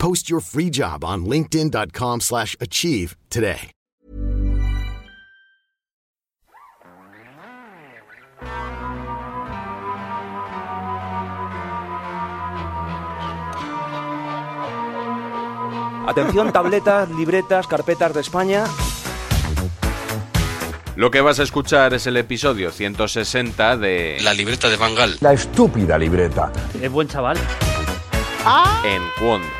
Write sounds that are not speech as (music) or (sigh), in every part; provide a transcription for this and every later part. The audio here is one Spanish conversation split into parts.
Post your free job on linkedin.com slash achieve today. Atención, tabletas, libretas, carpetas de España. Lo que vas a escuchar es el episodio 160 de La libreta de Bangal. La estúpida libreta. Es buen chaval. En Cuonda.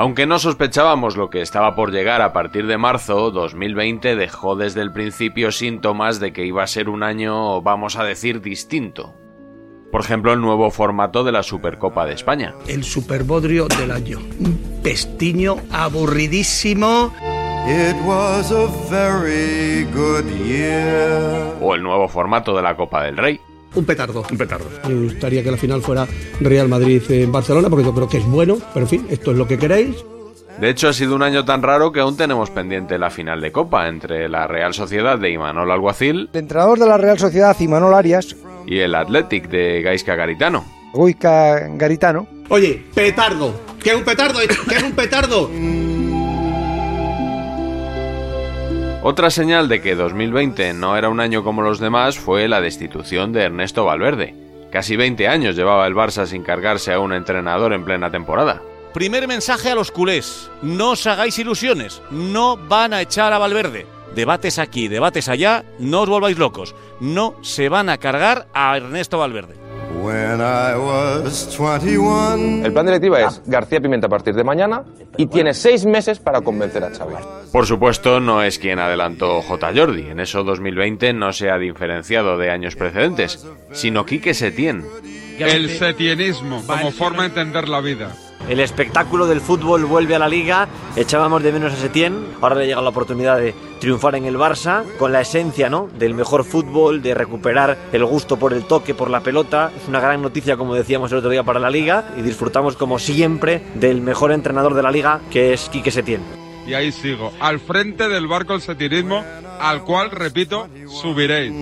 Aunque no sospechábamos lo que estaba por llegar a partir de marzo, 2020 dejó desde el principio síntomas de que iba a ser un año, vamos a decir, distinto. Por ejemplo, el nuevo formato de la Supercopa de España. El superbodrio del año. Un pestiño aburridísimo. O el nuevo formato de la Copa del Rey. Un petardo. Un petardo. Me gustaría que la final fuera Real Madrid en Barcelona, porque yo creo que es bueno, pero en fin, esto es lo que queréis. De hecho, ha sido un año tan raro que aún tenemos pendiente la final de Copa entre la Real Sociedad de Imanol Alguacil El entrenador de la Real Sociedad, Imanol Arias, y el Athletic de Gaisca Garitano. Goica Garitano, Oye, petardo. ¿Qué es un petardo? ¿Qué es un petardo? Otra señal de que 2020 no era un año como los demás fue la destitución de Ernesto Valverde. Casi 20 años llevaba el Barça sin cargarse a un entrenador en plena temporada. Primer mensaje a los culés. No os hagáis ilusiones. No van a echar a Valverde. Debates aquí, debates allá. No os volváis locos. No se van a cargar a Ernesto Valverde. El plan de directiva es García Pimenta a partir de mañana y tiene seis meses para convencer a Xavi. Por supuesto, no es quien adelantó J. Jordi. En eso 2020 no se ha diferenciado de años precedentes, sino Quique Setién. El setienismo como forma de entender la vida. El espectáculo del fútbol vuelve a la liga. Echábamos de menos a Setién. Ahora le llega la oportunidad de triunfar en el Barça con la esencia ¿no? del mejor fútbol, de recuperar el gusto por el toque, por la pelota. Es una gran noticia, como decíamos el otro día, para la liga y disfrutamos como siempre del mejor entrenador de la liga, que es Quique Setién. Y ahí sigo, al frente del barco del setienismo, al cual, repito, subiréis.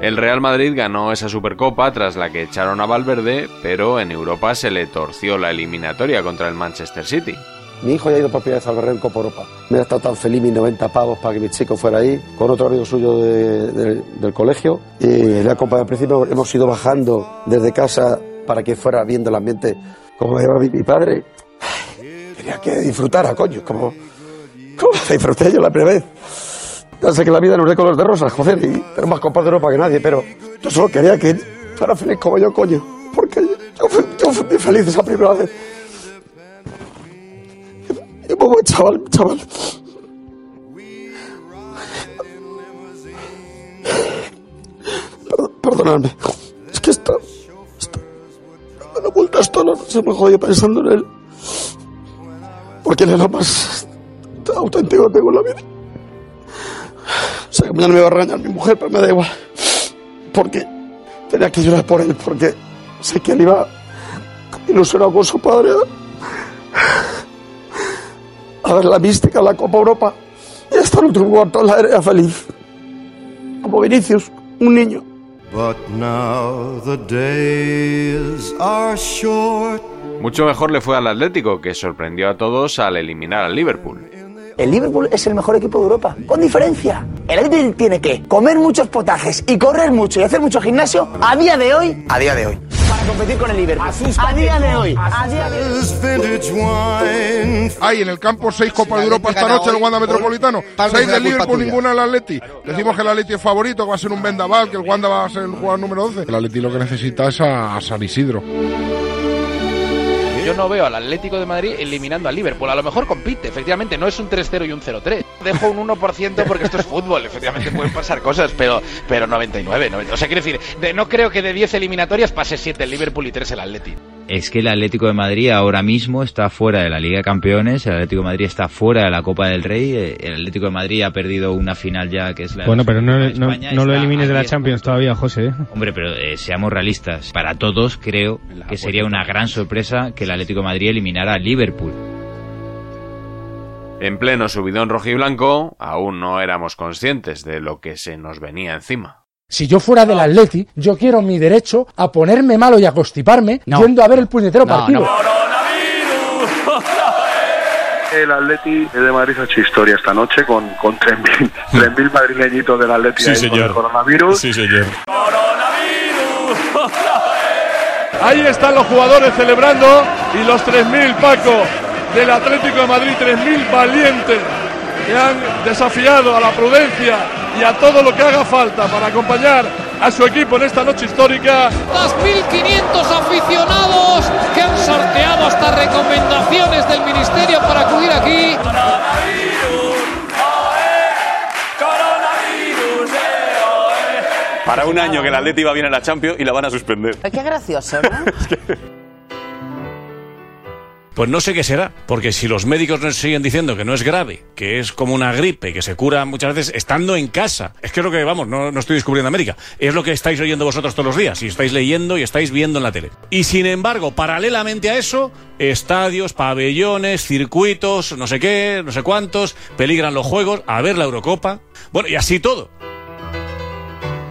El Real Madrid ganó esa Supercopa tras la que echaron a Valverde, pero en Europa se le torció la eliminatoria contra el Manchester City. Mi hijo ya ha ido por primera vez al Berrén Copa Europa. Me ha estado tan feliz mis 90 pavos para que mi chico fuera ahí, con otro amigo suyo de- de- del colegio. Y la Copa al principio hemos ido bajando desde casa para que fuera viendo el ambiente como lleva mi, mi padre. Ay, Quería que disfrutara, coño, como, como disfruté yo la primera vez. Ya sé que la vida no es de color de rosas, joder, y tenemos más copas de Europa que nadie, pero yo solo quería que fuera feliz como yo, coño. Porque yo, fui, yo fui feliz esa primera vez. Chaval, chaval. Per- Perdonadme. Es que está. está dando vueltas todo, no se me jodido pensando en él. Porque él es lo más auténtico que tengo en la vida. Sé que mañana me va a regañar mi mujer, pero me da igual. Porque tenía que llorar por él, porque sé que él iba ilusionado con su padre a ver la mística, la Copa Europa y hasta el último cuarto la era feliz. como Vinicius, un niño. Mucho mejor le fue al Atlético, que sorprendió a todos al eliminar al Liverpool. El Liverpool es el mejor equipo de Europa, con diferencia. El Atlético tiene que comer muchos potajes y correr mucho y hacer mucho gimnasio a día de hoy. A día de hoy. Para competir con el Liverpool. A día de hoy. A día de hoy. Hay en el campo seis Copas de Europa esta noche en el Wanda Metropolitano. Seis del Liverpool, ninguna del Atleti. Decimos que el Atleti es favorito, que va a ser un vendaval, que el Wanda va a ser el jugador número 12. El Atleti lo que necesita es a San Isidro. Yo no veo al Atlético de Madrid eliminando al Liverpool. A lo mejor compite, efectivamente, no es un 3-0 y un 0-3. Dejo un 1% porque esto es fútbol, efectivamente pueden pasar cosas, pero, pero 99, 90. O sea, quiero decir, de, no creo que de 10 eliminatorias pase 7 el Liverpool y 3 el Atlético. Es que el Atlético de Madrid ahora mismo está fuera de la Liga de Campeones, el Atlético de Madrid está fuera de la Copa del Rey, el Atlético de Madrid ha perdido una final ya que es la Bueno, pero no, lo elimines de la. Champions todavía, José. ¿eh? Hombre, pero eh, seamos realistas. Para todos creo que sería una gran sorpresa que el Atlético de Madrid eliminara al Liverpool. En pleno subidón rojiblanco, aún no éramos conscientes de lo que se nos venía encima. Si yo fuera del Atleti, yo quiero mi derecho a ponerme malo y a constiparme yendo a ver el puñetero No, partido. no. El Atleti de Madrid ha hecho historia esta noche con, con 3.000 3.000 madrileñitos del Atleti Sí, ahí con señor. el coronavirus. Sí, señor. Ahí están los jugadores celebrando y los 3.000 Paco del Atlético de Madrid, 3.000 valientes que han desafiado a la prudencia y a todo lo que haga falta para acompañar a su equipo en esta noche histórica. 2.500 aficionados que han sorteado hasta recomendaciones del Ministerio para acudir aquí. Para un año que el Atleti va bien en la Champions y la van a suspender. Qué gracioso, ¿no? (laughs) Pues no sé qué será, porque si los médicos nos siguen diciendo que no es grave, que es como una gripe, que se cura muchas veces estando en casa, es que es lo que, vamos, no, no estoy descubriendo América, es lo que estáis oyendo vosotros todos los días, y estáis leyendo y estáis viendo en la tele. Y sin embargo, paralelamente a eso, estadios, pabellones, circuitos, no sé qué, no sé cuántos, peligran los juegos, a ver la Eurocopa, bueno, y así todo.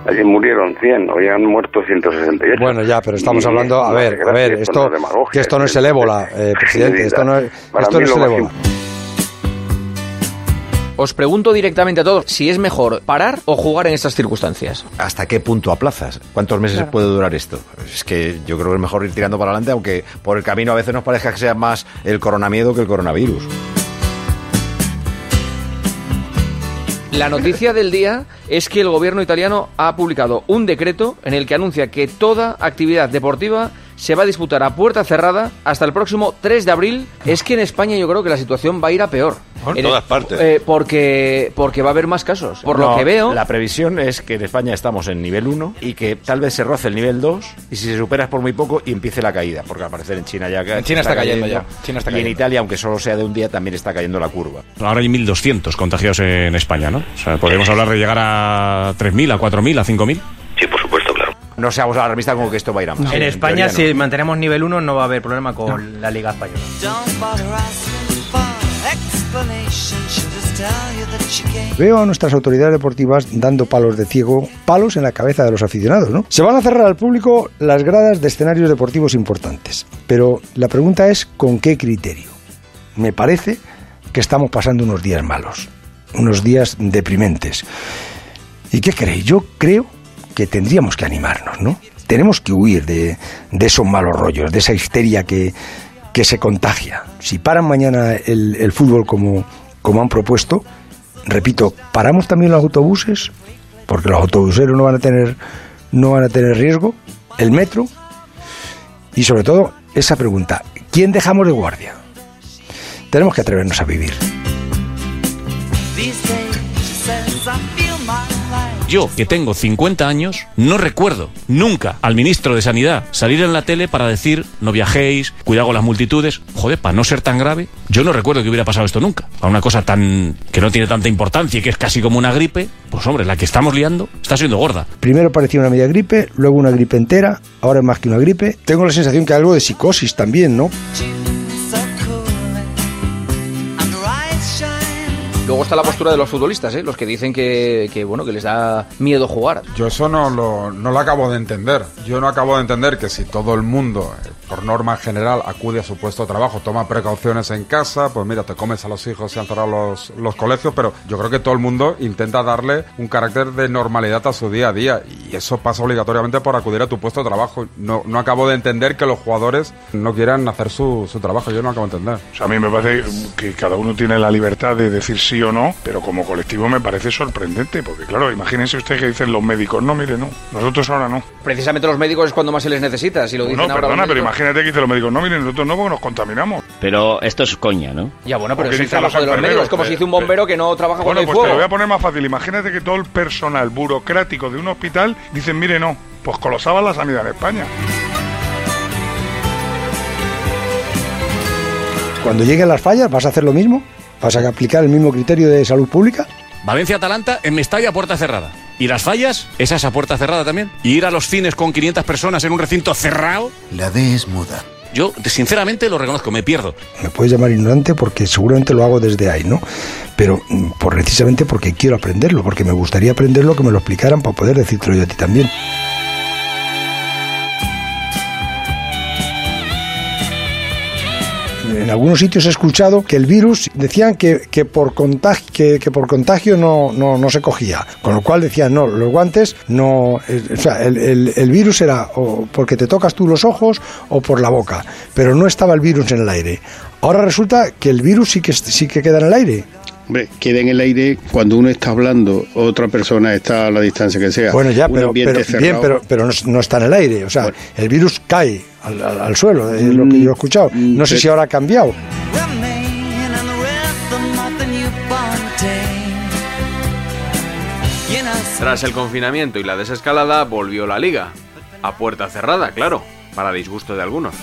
Allí murieron 100, hoy han muerto 168. Bueno, ya, pero estamos Y- hablando, a no, ver, a ver, esto que esto no es el ébola, eh, presidente, esto no es, esto no el ébola. Os pregunto directamente a todos si es mejor parar o jugar en estas circunstancias. ¿Hasta qué punto aplazas? ¿Cuántos meses Claro. puede durar esto? Es que yo creo que es mejor ir tirando para adelante, aunque por el camino a veces nos parezca que sea más el coronamiedo que el coronavirus. La noticia del día es que el gobierno italiano ha publicado un decreto en el que anuncia que toda actividad deportiva se va a disputar a puerta cerrada hasta el próximo 3 de abril. Es que en España yo creo que la situación va a ir a peor. En En todas partes. eh, porque, porque va a haber más casos. Por lo No, que veo... La previsión es que en España estamos en nivel 1 y que tal vez se roce el nivel 2 y si se supera es por muy poco y empiece la caída, porque al parecer en China ya En China está cayendo ya, China está y en cayendo. Italia, aunque solo sea de un día, también está cayendo la curva. Ahora hay 1.200 contagiados en España, ¿no? O sea, podríamos hablar de llegar a 3.000, a 4.000, a 5.000. No seamos alarmistas como que esto va a ir a más. En España, teoría, no. si mantenemos nivel 1, no va a haber problema con la Liga Española. Veo a nuestras autoridades deportivas dando palos de ciego, palos en la cabeza de los aficionados, ¿no? Se van a cerrar al público las gradas de escenarios deportivos importantes, pero la pregunta es ¿con qué criterio? Me parece que estamos pasando unos días malos, unos días deprimentes. ¿Y qué creéis? Yo creo que tendríamos que animarnos, ¿no? Tenemos que huir de, de esos malos rollos, de esa histeria que, que se contagia. Si paran mañana el, fútbol como, como han propuesto, repito, paramos también los autobuses, porque los autobuseros no van a tener, no van a tener riesgo, el metro, y sobre todo esa pregunta, ¿quién dejamos de guardia? Tenemos que atrevernos a vivir. Yo, que tengo 50 años, no recuerdo nunca al ministro de Sanidad salir en la tele para decir no viajéis, cuidado las multitudes. Joder, para no ser tan grave, yo no recuerdo que hubiera pasado esto nunca. A una cosa tan que no tiene tanta importancia y que es casi como una gripe, pues hombre, la que estamos liando está siendo gorda. Primero parecía una media gripe, luego una gripe entera, ahora es más que una gripe. Tengo la sensación que algo de psicosis también, ¿no? Luego está la postura de los futbolistas, ¿eh? los que dicen que, que, bueno que les da miedo jugar. Yo eso no lo, no lo acabo de entender. Yo no acabo de entender que si todo el mundo, eh, por norma general, acude a su puesto de trabajo, toma precauciones en casa, pues mira, te comes a los hijos y han cerrado los, los colegios, pero yo creo que todo el mundo intenta darle un carácter de normalidad a su día a día y eso pasa obligatoriamente por acudir a tu puesto de trabajo. No, no acabo de entender que los jugadores no quieran hacer su, su trabajo. Yo no acabo de entender. O sea, a mí me parece que cada uno tiene la libertad de decir sí o no, pero como colectivo me parece sorprendente, porque claro, imagínense usted que dicen los médicos, no, mire, no, nosotros ahora no. Precisamente los médicos es cuando más se les necesita, si lo dicen No, ahora perdona, los pero imagínate que dicen los médicos, no, miren, nosotros no, porque nos contaminamos. Pero esto es coña, ¿no? Ya, bueno, pero es el trabajo de los médicos, es como eh, si dice un bombero que no trabaja Bueno, cuando pues te lo voy a poner más fácil. Imagínate que todo el personal burocrático de un hospital dicen, mire, no, pues colosaba la sanidad en España. Cuando lleguen las fallas, ¿vas a hacer lo mismo? ¿Vas a aplicar el mismo criterio de salud pública? Valencia-Atalanta en Mestalla a puerta cerrada. ¿Y las fallas? ¿Esa es a puerta cerrada también? ¿Y ir a los cines con 500 personas en un recinto cerrado? La D es muda. Yo, sinceramente, lo reconozco, me pierdo. Me puedes llamar ignorante porque seguramente lo hago desde ahí, ¿no? Pero mm, por, precisamente porque quiero aprenderlo, porque me gustaría aprenderlo, que me lo explicaran para poder decírtelo yo a ti también. En algunos sitios he escuchado que el virus decían que, que por contagio, que, que por contagio no, no, no se cogía. Con lo cual decían, no, los guantes no. eh, O sea, el, el- el virus era o porque te tocas tú los ojos o por la boca. Pero no estaba el virus en el aire. Ahora resulta que el virus sí que, sí que queda en el aire. Hombre, queda en el aire cuando uno está hablando, otra persona está a la distancia que sea. Bueno, ya, Un pero, ambiente pero- cerrado. bien, pero, pero no, no está en el aire. O sea, el virus cae al, al- al suelo, es lo que yo he escuchado. No sé si ahora ha cambiado. Tras el confinamiento y la desescalada, volvió la liga. A puerta cerrada, claro, para disgusto de algunos.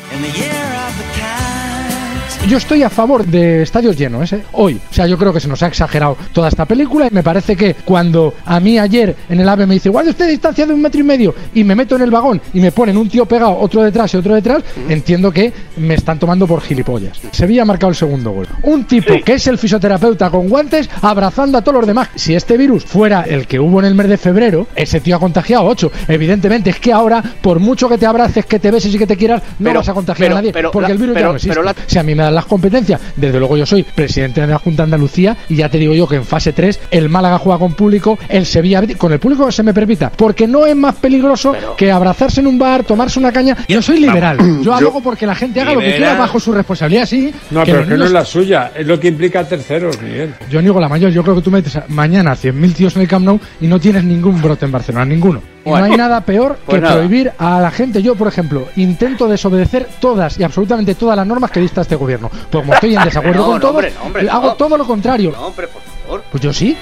Yo estoy a favor de estadios llenos, ¿eh? hoy. O sea, yo creo que se nos ha exagerado toda esta película y me parece que cuando a mí ayer en el AVE me dice, guarde usted distancia de un metro y medio y me meto en el vagón y me ponen un tío pegado, otro detrás y otro detrás, entiendo que me están tomando por gilipollas. Sevilla ha marcado el segundo gol. Un tipo que es el fisioterapeuta con guantes abrazando a todos los demás. Si este virus fuera el que hubo en el mes de febrero, ese tío ha contagiado 8. Evidentemente es que ahora, por mucho que te abraces, que te beses y que te quieras, no Pero- vas a contagiar pero- a nadie. pero porque la- el virus ya no existe. pero la- Si a mí me dan las competencias, desde luego yo soy presidente de la Junta de Andalucía y ya te digo yo que en fase 3 el Málaga juega con público, el Sevilla con el público se me permita, porque no es más peligroso que abrazarse en un bar, tomarse una caña. Yo soy liberal, (clears throat) yo abogo porque la gente haga lo que quiera bajo su responsabilidad, sí. No, que pero que no es la suya, es lo que implica a terceros, Miguel. Yo niego la mayor, yo creo que tú metes mañana 100.000 tíos en el Camp Nou y no tienes ningún brote en Barcelona, ninguno. Bueno. no hay nada peor Pues que nada. prohibir a la gente. Yo, por ejemplo, intento desobedecer todas y absolutamente todas las normas que dicta este gobierno. Pues como estoy en desacuerdo No, con no, todo, hombre, no, hombre, hago todo lo contrario. No, hombre, por favor. Pues yo sí.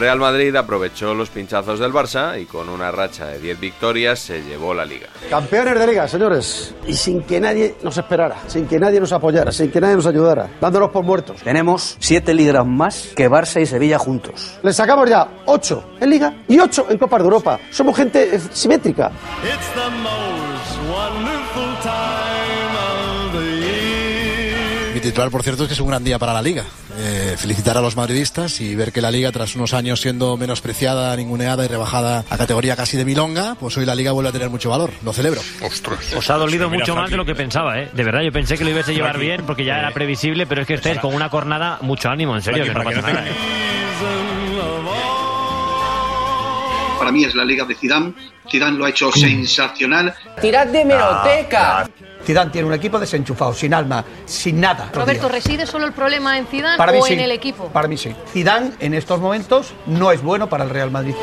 Real Madrid aprovechó los pinchazos del Barça y con una racha de 10 victorias se llevó la liga. Campeones de liga, señores. Y sin que nadie nos esperara, sin que nadie nos apoyara, sin que nadie nos ayudara, dándonos por muertos. Tenemos siete ligas más que Barça y Sevilla juntos. Les sacamos ya ocho en liga y ocho en Copas de Europa. Somos gente eh, simétrica. Mi titular, por cierto, es que es un gran día para la Liga. Eh, felicitar a los madridistas y ver que la Liga, tras unos años siendo menospreciada, ninguneada y rebajada a categoría casi de milonga, pues hoy la Liga vuelve a tener mucho valor. Lo celebro. Os ha dolido mucho más de lo que pensaba, ¿eh? De verdad, yo pensé que lo ibas a llevar bien porque ya era previsible, pero es que estáis con una cornada, mucho ánimo, en serio, que no pasa nada. ¿eh? Para mí es la liga de Zidane. Zidane lo ha hecho sensacional. ¡Tirad de meroteca! Zidane tiene un equipo desenchufado, sin alma, sin nada. Roberto, ¿reside solo el problema en Zidane Para mí o sí. en el equipo? Para mí sí. Zidane en estos momentos no es bueno para el Real Madrid.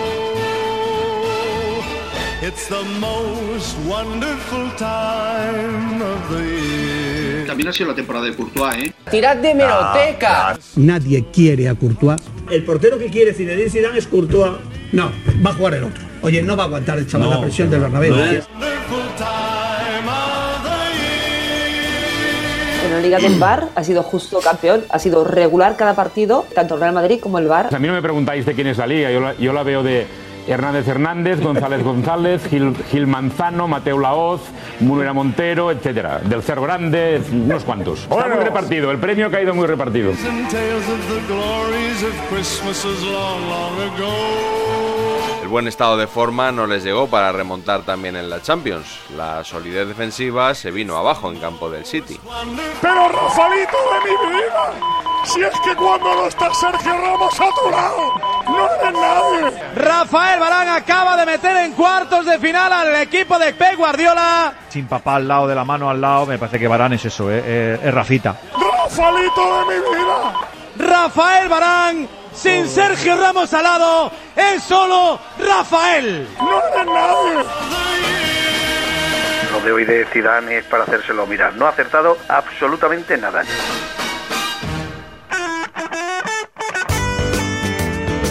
También ha sido la temporada de Courtois, ¿eh? ¡Tirad de meroteca! Nadie quiere a Courtois. El portero que quiere Zinedine Zidane es Courtois. No, va a jugar el otro. Oye, no va a aguantar el chaval la presión del Bernabéu. En la Liga del Bar ha sido justo campeón, ha sido regular cada partido, tanto el Real Madrid como el Bar. A mí no me preguntáis de quién es la liga, yo la, yo la veo de, Hernández Hernández, González (laughs) González, Gil, Gil Manzano, Mateo Laoz, Munera Montero, etcétera. Del Cerro Grande, unos cuantos. Está muy repartido, el premio ha caído muy repartido. El buen estado de forma no les llegó para remontar también en la Champions. La solidez defensiva se vino abajo en campo del City. Pero Rafaelito de mi vida, si es que cuando no está Sergio Ramos a tu lado, no eres nadie. Rafael Barán acaba de meter en cuartos de final al equipo de Pep Guardiola. Sin papá al lado, de la mano al lado, me parece que Barán es eso, eh, eh, es Rafita. Rafaelito de mi vida. Rafael Barán sin Sergio Ramos al lado, es solo Rafael. No eres nadie. Lo de hoy de Zidane es para hacérselo mirar. No ha acertado absolutamente nada.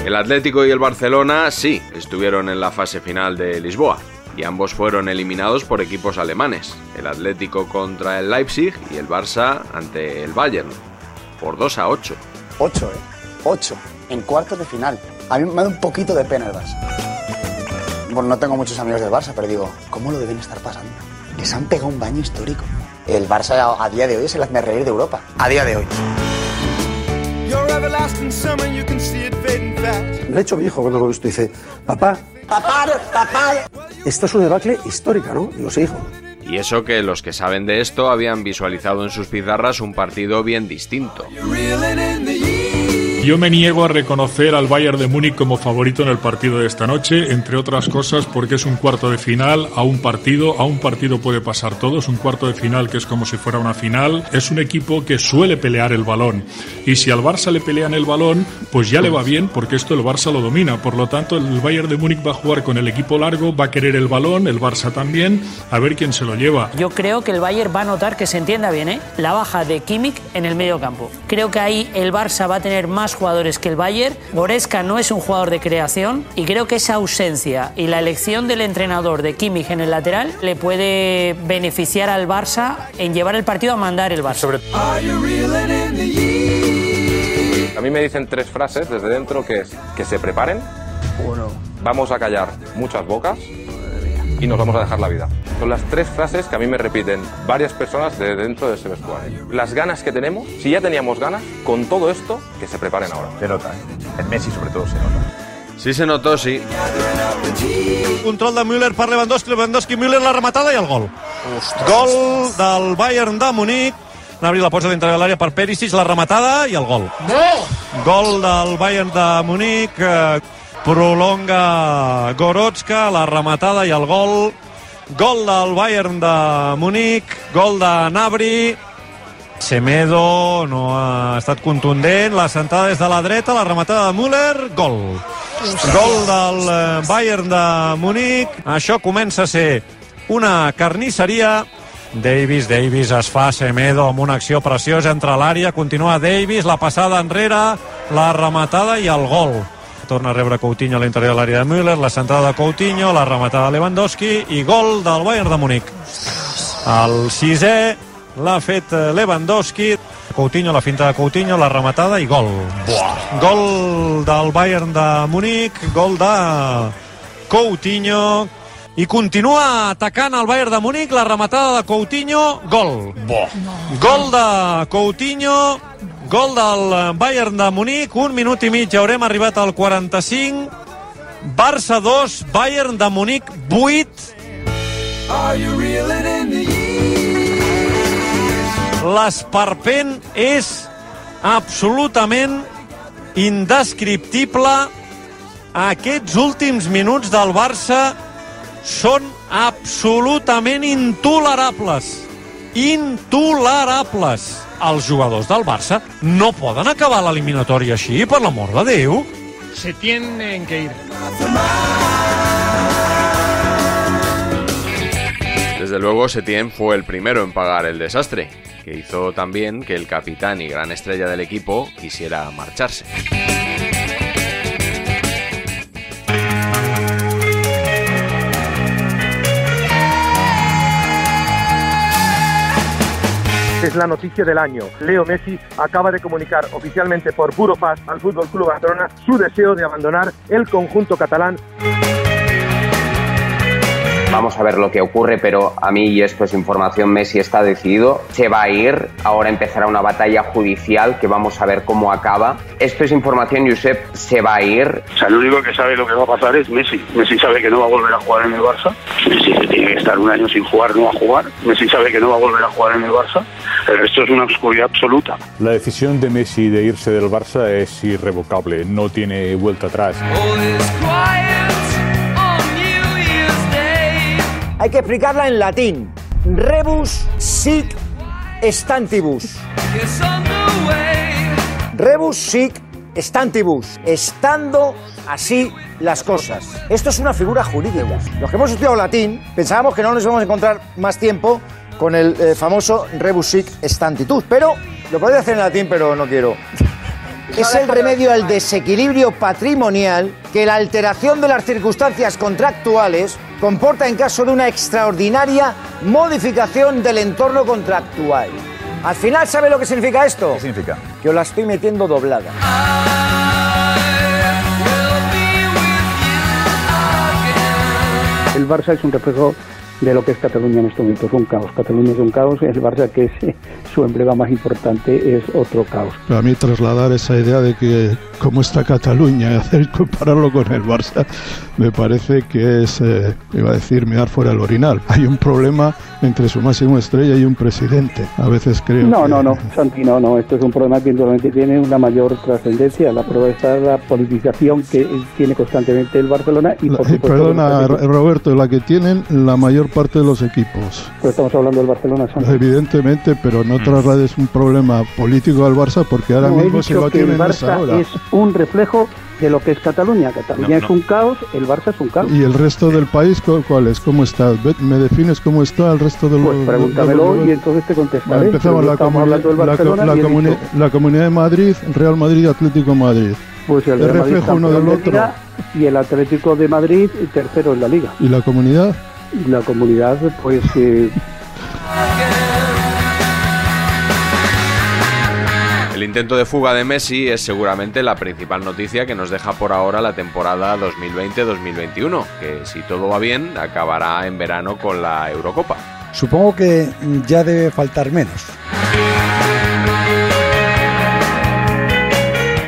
El Atlético y el Barcelona sí estuvieron en la fase final de Lisboa y ambos fueron eliminados por equipos alemanes. El Atlético contra el Leipzig y el Barça ante el Bayern por 2 a 8. 8, ¿eh? 8 en cuartos de final. A mí me da un poquito de pena el Barça. Bueno, no tengo muchos amigos del Barça, pero digo, ¿cómo lo deben estar pasando? Les han pegado un baño histórico. El Barça a, a día de hoy es el hazme reír de Europa. A día de hoy. Me ha hecho mi hijo cuando lo he visto. Dice, papá, papá, papá. Esto es una debacle histórica, ¿no? Digo, sí, hijo. Y eso que los que saben de esto habían visualizado en sus pizarras un partido bien distinto. Yo me niego a reconocer al Bayern de Múnich como favorito en el partido de esta noche, entre otras cosas porque es un cuarto de final a un partido, a un partido puede pasar todo, es un cuarto de final que es como si fuera una final, es un equipo que suele pelear el balón y si al Barça le pelean el balón, pues ya le va bien porque esto el Barça lo domina, por lo tanto el Bayern de Múnich va a jugar con el equipo largo, va a querer el balón, el Barça también, a ver quién se lo lleva. Yo creo que el Bayern va a notar que se entienda bien, ¿eh? la baja de Kimmich en el medio campo. Creo que ahí el Barça va a tener más jugadores que el Bayern. Goreska no es un jugador de creación y creo que esa ausencia y la elección del entrenador de Kimmich en el lateral le puede beneficiar al Barça en llevar el partido a mandar el Barça. A mí me dicen tres frases desde dentro que es que se preparen, vamos a callar muchas bocas y nos vamos a dejar la vida. Son las tres frases que a mí me repiten varias personas de dentro de ese vestuario. Las ganas que tenemos, si ya teníamos ganas, con todo esto, que se preparen ahora. Se nota, ¿eh? En Messi sobre todo se nota. Sí se notó, sí. Control de Müller per Lewandowski, Lewandowski, Müller la rematada i el gol. Gol del Bayern de Munic. N'abri la posa dintre de l'àrea per Perisic, la rematada i el gol. No! Gol del Bayern de Munic. eh, Prolonga Goretzka, la rematada i el gol. Gol del Bayern de Munic. Gol de Nabri. Semedo no ha estat contundent. La sentada des de la dreta, la rematada de Müller. Gol. Gol del eh, Bayern de Munic. Això comença a ser una carnisseria. Davis, Davis es fa Semedo amb una acció preciosa entre l'àrea, continua Davis, la passada enrere, la rematada i el gol. Torna a rebre Coutinho a l'interior de l'àrea de Müller, la centrada de Coutinho, la rematada de Lewandowski i gol del Bayern de Munic. El sisè l'ha fet Lewandowski, Coutinho, la finta de Coutinho, la rematada i gol. Gol del Bayern de Munic, gol de Coutinho, i continua atacant el Bayern de Munic, la rematada de Coutinho, gol. Gol de Coutinho, gol del Bayern de Munic, un minut i mig, haurem arribat al 45, Barça 2, Bayern de Munic 8. L'esperpent és absolutament indescriptible. Aquests últims minuts del Barça són absolutament intolerables. Intolerables. Els jugadors del Barça no poden acabar l'eliminatòria així, per l'amor de Déu. Se tienen que ir. Desde luego, Setien fue el primero en pagar el desastre, que hizo también que el capitán y gran estrella del equipo quisiera marcharse. Es la noticia del año. Leo Messi acaba de comunicar oficialmente por Burofax al Fútbol Club Barcelona su deseo de abandonar el conjunto catalán. Vamos a ver lo que ocurre, pero a mí, y esto es información, Messi está decidido, se va a ir, ahora empezará una batalla judicial que vamos a ver cómo acaba. Esto es información, Josep, se va a ir. O sea, el único que sabe lo que va a pasar es Messi. Messi sabe que no va a volver a jugar en el Barça. Messi se tiene que estar un año sin jugar, no va a jugar. Messi sabe que no va a volver a jugar en el Barça. El resto es una oscuridad absoluta. La decisión de Messi de irse del Barça es irrevocable, no tiene vuelta atrás. Hay que explicarla en latín. Rebus sic stantibus. Rebus sic stantibus. Estando así las cosas. Esto es una figura jurídica. Los que hemos estudiado latín pensábamos que no nos íbamos a encontrar más tiempo con el eh, famoso rebus sic stantitus. Pero lo podría hacer en latín, pero no quiero. (laughs) Es el remedio al desequilibrio patrimonial que la alteración de las circunstancias contractuales comporta en caso de una extraordinaria modificación del entorno contractual. Al final, ¿sabe lo que significa esto? ¿Qué significa? Que os la estoy metiendo doblada. El Barça es un reflejo de lo que es Cataluña en estos momentos, un caos. Cataluña es un caos, el Barça, que es eh, su emblema más importante, es otro caos. Para mí trasladar esa idea de que cómo está Cataluña y (laughs) hacer compararlo con el Barça, me parece que es, eh, iba a decir, mirar fuera el orinal. Hay un problema entre su máximo estrella y un presidente. A veces creo No, que- no, no, Santi, no, no, esto es un problema que indudablemente tiene una mayor trascendencia. La prueba está la politización que tiene constantemente el Barcelona y por Eh, supuesto... Perdona. Roberto, la que tienen la mayor parte de los equipos. Pero estamos hablando del Barcelona. Evidentemente, pero no traslades un problema político al Barça porque ahora No, mismo se lo el tienen esa hora. es un reflejo de lo que es Cataluña. Cataluña No, es no. un caos, el Barça es un caos. ¿Y el resto del país cu- cuál es? ¿Cómo está? ¿Me defines cómo está el resto del Pues pregúntamelo y entonces te contestaré. Vale, empezamos la, del la la comuni- dicho, la Comunidad de Madrid, Real Madrid y Atlético de Madrid. pues el ¿Es Real Madrid reflejo uno del de otro? Liga y el Atlético de Madrid tercero en la Liga. ¿Y la comunidad? Y la comunidad, pues eh, El intento de fuga de Messi es seguramente la principal noticia que nos deja por ahora la temporada 2020-2021, que si todo va bien acabará en verano con la Eurocopa. Supongo que ya debe faltar menos.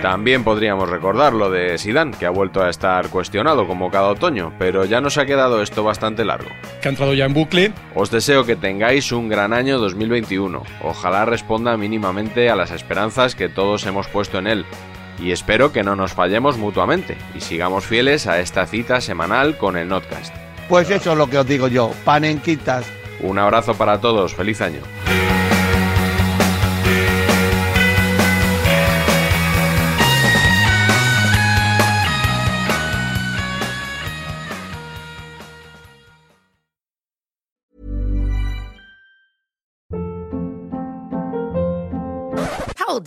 También podríamos recordar lo de Sidán, que ha vuelto a estar cuestionado como cada otoño, pero ya nos ha quedado esto bastante largo. que ha entrado ya en bucle. Os deseo que tengáis un gran año 2021. Ojalá responda mínimamente a las esperanzas que todos hemos puesto en él. Y espero que no nos fallemos mutuamente y sigamos fieles a esta cita semanal con el Notcast. Pues eso es lo que os digo yo, panenquitas. Un abrazo para todos, feliz año.